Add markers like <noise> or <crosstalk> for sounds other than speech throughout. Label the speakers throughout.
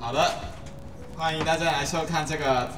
Speaker 1: 好的，欢迎大家来收看这个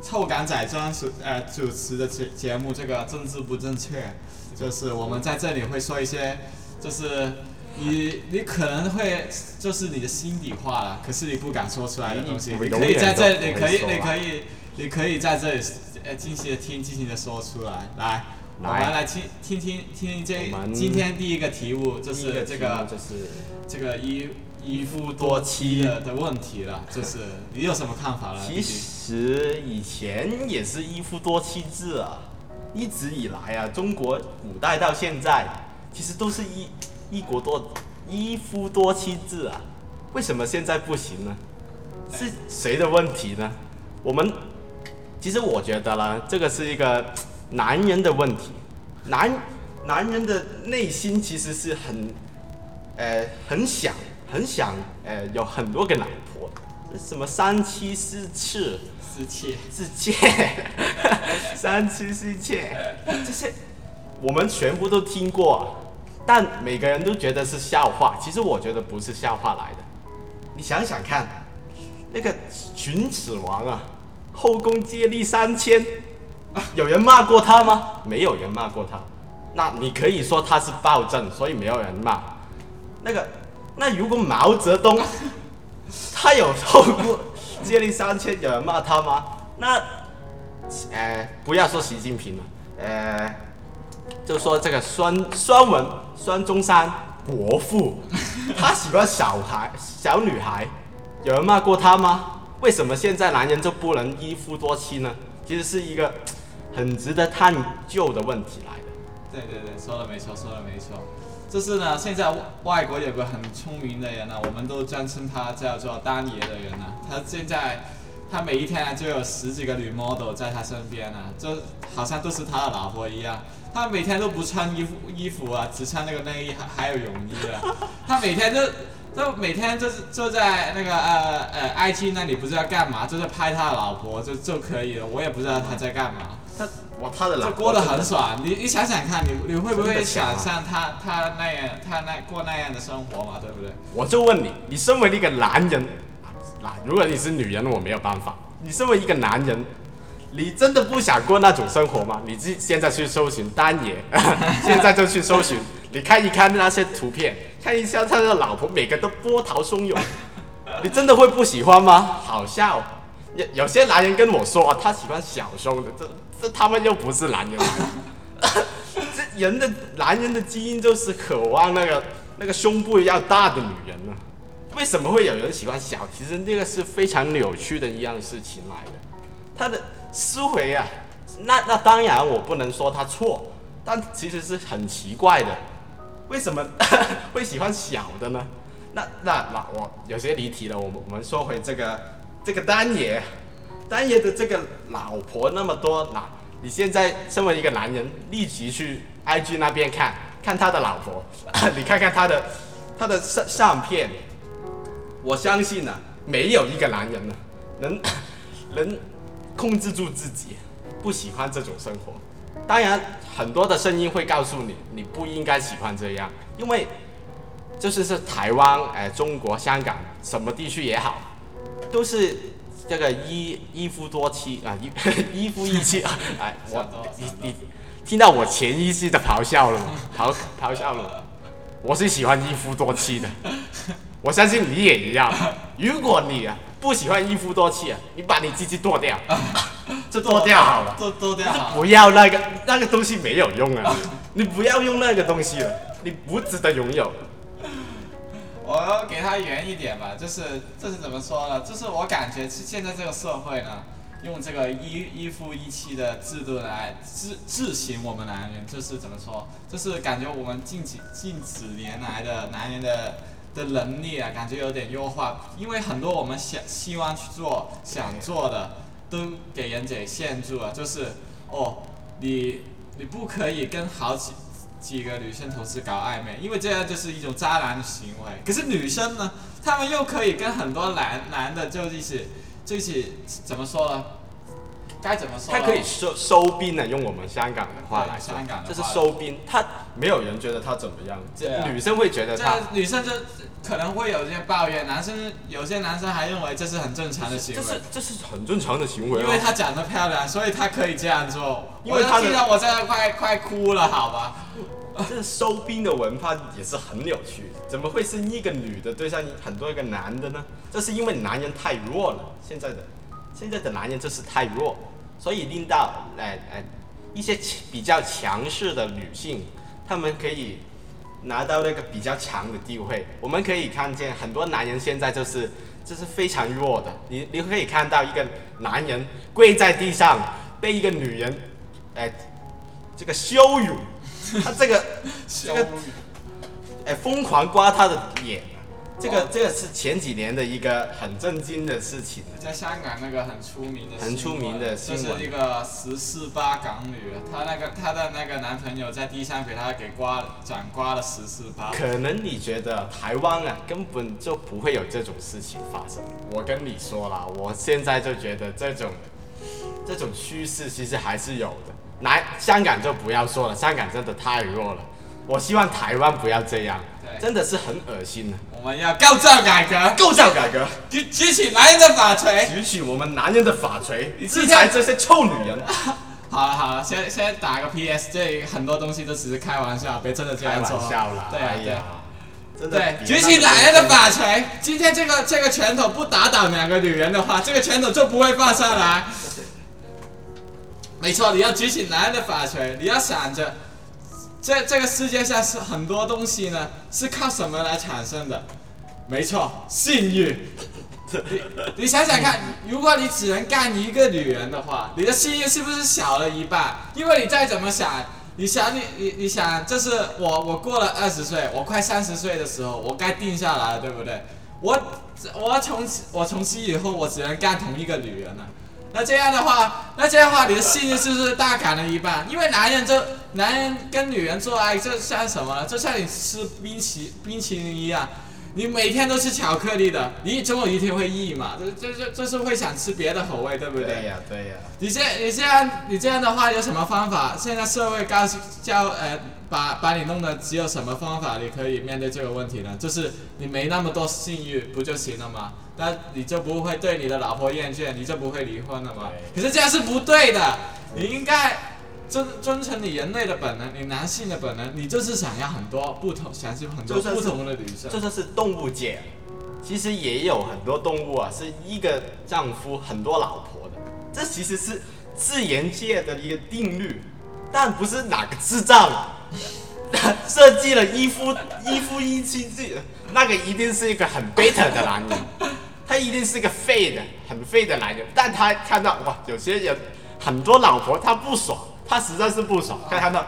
Speaker 1: 臭港仔专属呃主持的节节目，这个政治不正确，就是我们在这里会说一些，就是你你可能会就是你的心底话了，可是你不敢说出来的东西，
Speaker 2: 你
Speaker 1: 你可以在这，
Speaker 2: 永远都不会
Speaker 1: 你可以你可以你可以在这里呃尽情的听，尽情的说出来，来。我们来听听听听这今天第一个题目就是这个
Speaker 2: 就是
Speaker 1: 这个一一夫多妻的的问题了，就是你有什么看法呢？
Speaker 2: 其实以前也是一夫多妻制啊，一直以来啊，中国古代到现在，其实都是一一国多一夫多妻制啊。为什么现在不行呢？是谁的问题呢？我们其实我觉得啦，这个是一个男人的问题。男男人的内心其实是很呃很想很想呃有很多个老婆，什么三妻四妾。
Speaker 1: 四妾，
Speaker 2: 四妾，<laughs> 三妻四妾，这些我们全部都听过，但每个人都觉得是笑话。其实我觉得不是笑话来的。你想想看，那个秦始皇啊，后宫接力三千，有人骂过他吗？没有人骂过他。那你可以说他是暴政，所以没有人骂。那个，那如果毛泽东他有后宫接力三千，有人骂他吗？那，呃，不要说习近平了，呃，就说这个孙孙文、孙中山伯父，他喜欢小孩、小女孩，有人骂过他吗？为什么现在男人就不能一夫多妻呢？其实是一个很值得探究的问题来的。
Speaker 1: 对对对，说的没错，说的没错。就是呢，现在外外国有个很聪明的人呢，我们都尊称他叫做丹爷的人呢，他现在他每一天呢就有十几个女 model 在他身边呢，就好像都是他的老婆一样。他每天都不穿衣服衣服啊，只穿那个内衣还还有泳衣的。<laughs> 他每天就就每天就是就在那个呃呃 IG 那里不知道干嘛，就是拍他的老婆就就可以了。我也不知道他在干嘛。
Speaker 2: 他哇，他的老婆
Speaker 1: 就过得很爽。你你想想看，你你会不会想象他他那样他那过那样的生活嘛？对不对？
Speaker 2: 我就问你，你身为一个男人，那如果你是女人，我没有办法。你身为一个男人，你真的不想过那种生活吗？你自现在去搜寻丹爷，<laughs> 现在就去搜寻，你看一看那些图片，看一下他的老婆，每个都波涛汹涌，你真的会不喜欢吗？好笑。有有些男人跟我说、啊，他喜欢小胸的，这这他们又不是男人。<laughs> 这人的男人的基因就是渴望那个那个胸部要大的女人呢、为什么会有人喜欢小？其实那个是非常扭曲的一样事情来的。他的思维啊，那那当然我不能说他错，但其实是很奇怪的。为什么 <laughs> 会喜欢小的呢？那那那我有些离题了，我们我们说回这个这个丹爷，丹爷的这个老婆那么多，那你现在身为一个男人，立即去 IG 那边看看他的老婆，<coughs> 你看看他的他的相相片，我相信呢、没有一个男人呢能 <coughs> 能控制住自己，不喜欢这种生活。当然，很多的声音会告诉你，你不应该喜欢这样，因为就是是台湾、哎、中国、香港什么地区也好，都是这个一一夫多妻啊，一 <laughs> 一夫一妻啊。<laughs> 哎，我你你听到我潜意识的咆哮了吗？咆咆哮了吗。我是喜欢一夫多妻的，我相信你也一样。如果你啊不喜欢一夫多妻啊，你把你鸡鸡剁掉，<laughs> 就剁掉好了。
Speaker 1: 剁剁掉好。
Speaker 2: 不要那个那个东西没有用啊，你不要用那个东西了，你不值得拥有。
Speaker 1: 我给他圆一点吧，就是这是怎么说呢？就是我感觉是现在这个社会呢，用这个一一夫一妻的制度来制制行我们男人，就是怎么说？就是感觉我们近几近几年来的男人的的能力啊，感觉有点优化，因为很多我们想希望去做想做的，都给人给限住了，就是哦，你你不可以跟好几几个女生同时搞暧昧，因为这样就是一种渣男的行为。可是女生呢，她们又可以跟很多男男的就一起就一起怎么说呢？该怎么说？
Speaker 2: 他可以收收兵呢，用我们香港的话来说
Speaker 1: 香港，的
Speaker 2: 这
Speaker 1: 话
Speaker 2: 是收兵。他没有人觉得他怎么样，
Speaker 1: 对啊
Speaker 2: 女生会觉得
Speaker 1: 这
Speaker 2: 他
Speaker 1: 女生就可能会有些抱怨，男生有些男生还认为这是很正常的行为
Speaker 2: 这是。这是很正常的行为啊。
Speaker 1: 因为她长得漂亮，所以她可以这样做。我
Speaker 2: 因为她的
Speaker 1: 听到我真的快快哭了，好吧？
Speaker 2: 这收兵的文化也是很有趣，怎么会是一个女的对上很多一个男的呢？这是因为男人太弱了，现在的现在的男人就是太弱，所以令到呃呃一些比较强势的女性，她们可以拿到那个比较强的地位。我们可以看见很多男人现在就是就是非常弱的，你你可以看到一个男人跪在地上被一个女人，哎、这个羞辱，他这个这个哎疯狂刮他的脸，这个
Speaker 1: 哦
Speaker 2: 这个是前几年的一个很震惊的事情。
Speaker 1: 在香港那个很出名的
Speaker 2: 很出名的新闻
Speaker 1: 就是一个十四八港女，她那个她的那个男朋友在地上给她给刮转刮了十四八。
Speaker 2: 可能你觉得台湾啊根本就不会有这种事情发生。我跟你说了，我现在就觉得这种这种趋势其实还是有的。来，香港就不要说了，香港真的太弱了。我希望台湾不要这样，
Speaker 1: 对
Speaker 2: 真的是很恶心的。
Speaker 1: 我们要构造改革，
Speaker 2: 构造改革，
Speaker 1: 举举起男人的法锤。
Speaker 2: 举起我们男人的法锤，
Speaker 1: 你
Speaker 2: 制裁这些臭女人。<laughs>
Speaker 1: 好了好了，先先打个 PS，这很多东西都只是开玩笑，别真的这
Speaker 2: 开玩
Speaker 1: 样做。
Speaker 2: 笑啦，
Speaker 1: 对啊对。
Speaker 2: 真的
Speaker 1: 对，举起男人的法锤。今天这个这个拳头不打倒两个女人的话，这个拳头就不会放下来。没错，你要举起男人的法锤，你要想着，这这个世界上是很多东西呢，是靠什么来产生的？没错，性欲。你你想想看，如果你只能干一个女人的话，你的性欲是不是小了一半？因为你再怎么想，你想你你你想，这是我我过了二十岁，我快三十岁的时候，我该定下来了，对不对？我我从此我从此以后，我只能干同一个女人了。那这样的话，那这样的话，你的信誉是不是大砍了一半？因为男人就男人跟女人做爱，就像什么呢？就像你吃冰淇冰淇淋一样，你每天都吃巧克力的，你总有一天会腻嘛，这这这就是会想吃别的口味，对不
Speaker 2: 对对呀对呀，
Speaker 1: 你这你这样你这样的话有什么方法？现在社会告诉教呃把把你弄的只有什么方法你可以面对这个问题呢？就是你没那么多信誉不就行了吗？那你就不会对你的老婆厌倦，你就不会离婚了嘛。可是这样是不对的，你应该遵遵从你人类的本能，你男性的本能，你就是想要很多不同，想要很多不同的女生。
Speaker 2: 这就是动物界，其实也有很多动物啊，是一个丈夫很多老婆的，这其实是自然界的一个定律，但不是哪个智障 <laughs> 设计了一夫一夫一妻制，那个一定是一个很 beta 的男人，他一定是个废的很废的男人，但他看到哇，有些人很多老婆他不爽，他实在是不爽，他看到。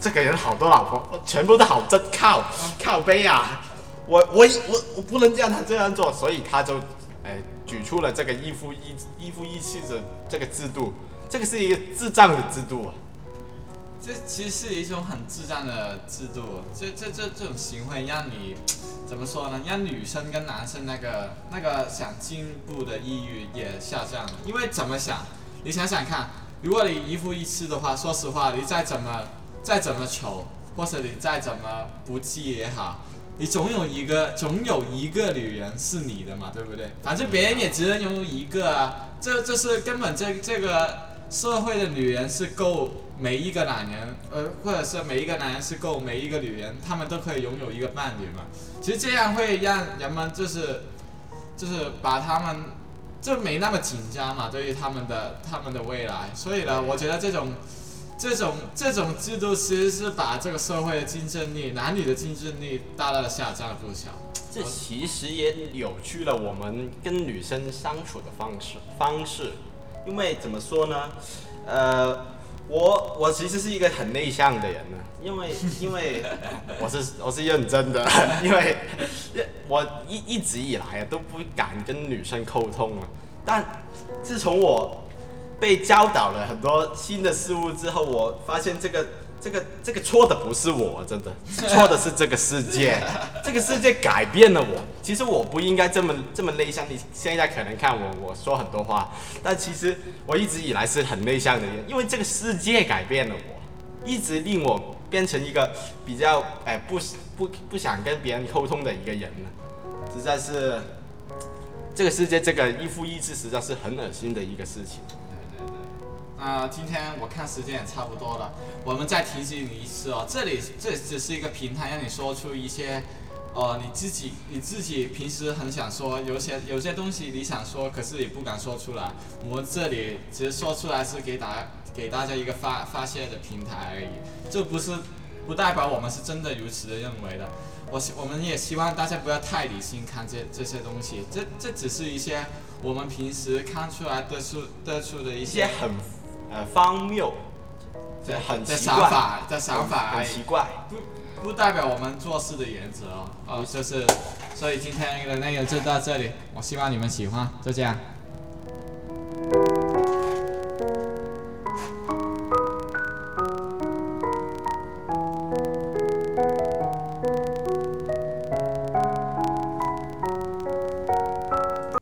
Speaker 2: 这个人好多老婆，全部都好真靠 <laughs> 靠背啊！我我我我不能让他这样做，所以他就哎举出了这个一夫一一夫一妻的这个制度，这个是一个智障的制度啊！
Speaker 1: 这其实是一种很智障的制度，这这这这种行为让你 <tsk> 怎么说呢？让女生跟男生那个那个想进步的意欲也下降了。因为怎么想，你想想看，如果你一夫一妻的话，说实话，你再怎么再怎么丑，或者你再怎么不济也好，你总有一个总有一个女人是你的嘛，对不对？反正别人也只能拥有一个啊，这这是根本这这个社会的女人是够每一个男人，呃，或者是每一个男人是够每一个女人，他们都可以拥有一个伴侣嘛。其实这样会让人们就是就是把他们就没那么紧张嘛，对于他们的他们的未来。所以呢，我觉得这种这种这种制度其实是把这个社会的竞争力、男女的竞争力大大的下降了不少。
Speaker 2: 这其实也扭曲了我们跟女生相处的方式方式，因为怎么说呢？呃，我我其实是一个很内向的人呢，因为 <laughs> 因为我是我是认真的，<laughs> 因为我一一直以来啊都不敢跟女生沟通啊，但自从我被教导了很多新的事物之后，我发现这个这个这个错的不是我，真的错的是这个世界，<laughs> 这个世界改变了我。其实我不应该这么这么内向。你现在可能看我我说很多话，但其实我一直以来是很内向的人，因为这个世界改变了我，一直令我变成一个比较哎不不不想跟别人沟通的一个人了，实在是这个世界这个一夫一妻实在是很恶心的一个事情。
Speaker 1: 啊，今天我看时间也差不多了，我们再提醒你一次哦，这里这只是一个平台，让你说出一些，呃，你自己你自己平时很想说，有些有些东西你想说，可是你不敢说出来，我们这里只是说出来是给大给大家一个发发泄的平台而已，这不是不代表我们是真的如此的认为的，我希我们也希望大家不要太理性看这这些东西，这这只是一些我们平时看出来得出得出的一些
Speaker 2: 很呃荒谬，
Speaker 1: 这
Speaker 2: 很
Speaker 1: 的
Speaker 2: 奇怪
Speaker 1: 想法这想法
Speaker 2: 很奇怪。
Speaker 1: 不代表我们做事的原则哦。哦，就是，所以今天的内容就到这里，我希望你们喜欢，就这样。